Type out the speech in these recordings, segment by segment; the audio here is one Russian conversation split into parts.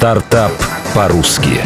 Стартап по-русски.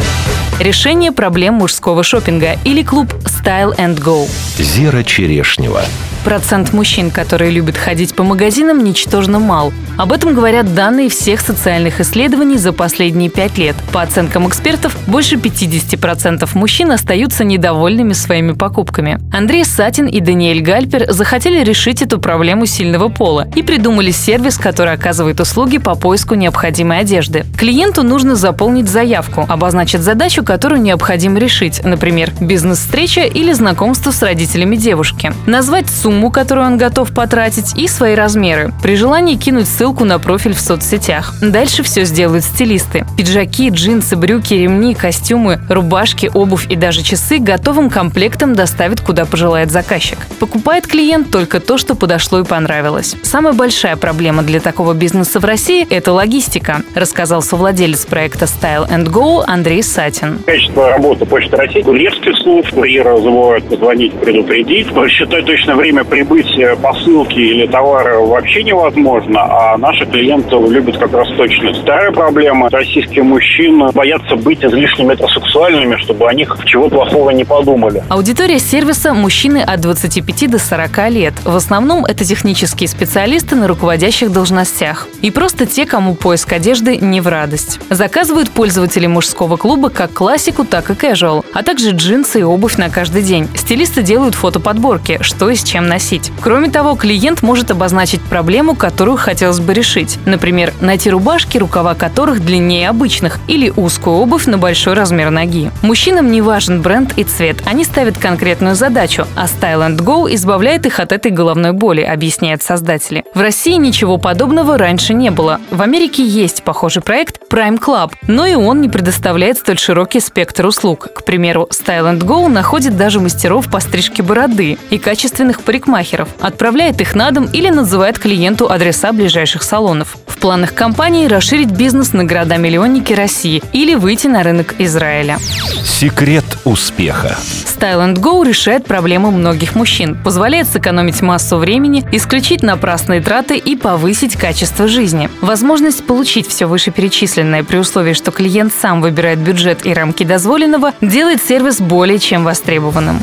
Решение проблем мужского шопинга или клуб Style and Go. Зира Черешнева. Процент мужчин, которые любят ходить по магазинам, ничтожно мал. Об этом говорят данные всех социальных исследований за последние пять лет. По оценкам экспертов, больше 50% мужчин остаются недовольными своими покупками. Андрей Сатин и Даниэль Гальпер захотели решить эту проблему сильного пола и придумали сервис, который оказывает услуги по поиску необходимой одежды. Клиенту нужно заполнить заявку, обозначить задачу, которую необходимо решить, например, бизнес-встреча или знакомство с родителями девушки. Назвать сумму, которую он готов потратить, и свои размеры. При желании кинуть ссылку на профиль в соцсетях. Дальше все сделают стилисты. Пиджаки, джинсы, брюки, ремни, костюмы, рубашки, обувь и даже часы готовым комплектом доставят куда пожелает заказчик. Покупает клиент только то, что подошло и понравилось. Самая большая проблема для такого бизнеса в России – это логистика, рассказал совладелец проекта Style and Go Андрей Сатин. Качество работы Почты России, курьерских служб, курьеры забывают позвонить, предупредить. Считать точное время прибытия посылки или товара вообще невозможно, а наши клиенты любят как раз точность. Вторая проблема – российские мужчины боятся быть излишне метросексуальными, чтобы о них чего плохого не подумали. Аудитория сервиса – мужчины от 25 до 40 лет. В основном это технические специалисты на руководящих должностях. И просто те, кому поиск одежды не в радость. Заказывают пользователи мужского клуба как классику, так и casual, а также джинсы и обувь на каждый день. Стилисты делают фотоподборки, что и с чем носить. Кроме того, клиент может обозначить проблему, которую хотелось бы решить. Например, найти рубашки, рукава которых длиннее обычных, или узкую обувь на большой размер ноги. Мужчинам не важен бренд и цвет, они ставят конкретную задачу, а Style and Go избавляет их от этой головной боли, объясняют создатели. В России ничего подобного раньше не было. В Америке есть похожий проект Prime Club, но и он не предоставляет столь широкий спектр услуг. К примеру, Style and Go находит даже мастеров по стрижке бороды и качественных парикмахеров, отправляет их на дом или называет клиенту адреса ближайших салонов. В планах компании расширить бизнес на города-миллионники России или выйти на рынок Израиля. Секрет успеха. Style and Go решает проблемы многих мужчин, позволяет сэкономить массу времени, исключить напрасные траты и повысить качество жизни. Возможность получить все вышеперечисленное при условии, что клиент сам выбирает бюджет и рамки дозволенного, делает сервис более чем востребованным.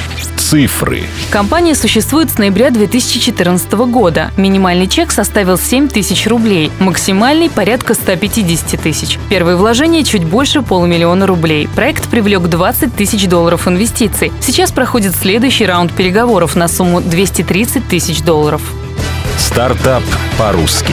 Цифры. Компания существует с ноября 2014 года. Минимальный чек составил 7 тысяч рублей, максимальный – порядка 150 тысяч. Первые вложения – чуть больше полумиллиона рублей. Проект привлек 20 тысяч долларов инвестиций. Сейчас проходит следующий раунд переговоров на сумму 230 тысяч долларов. Стартап по-русски.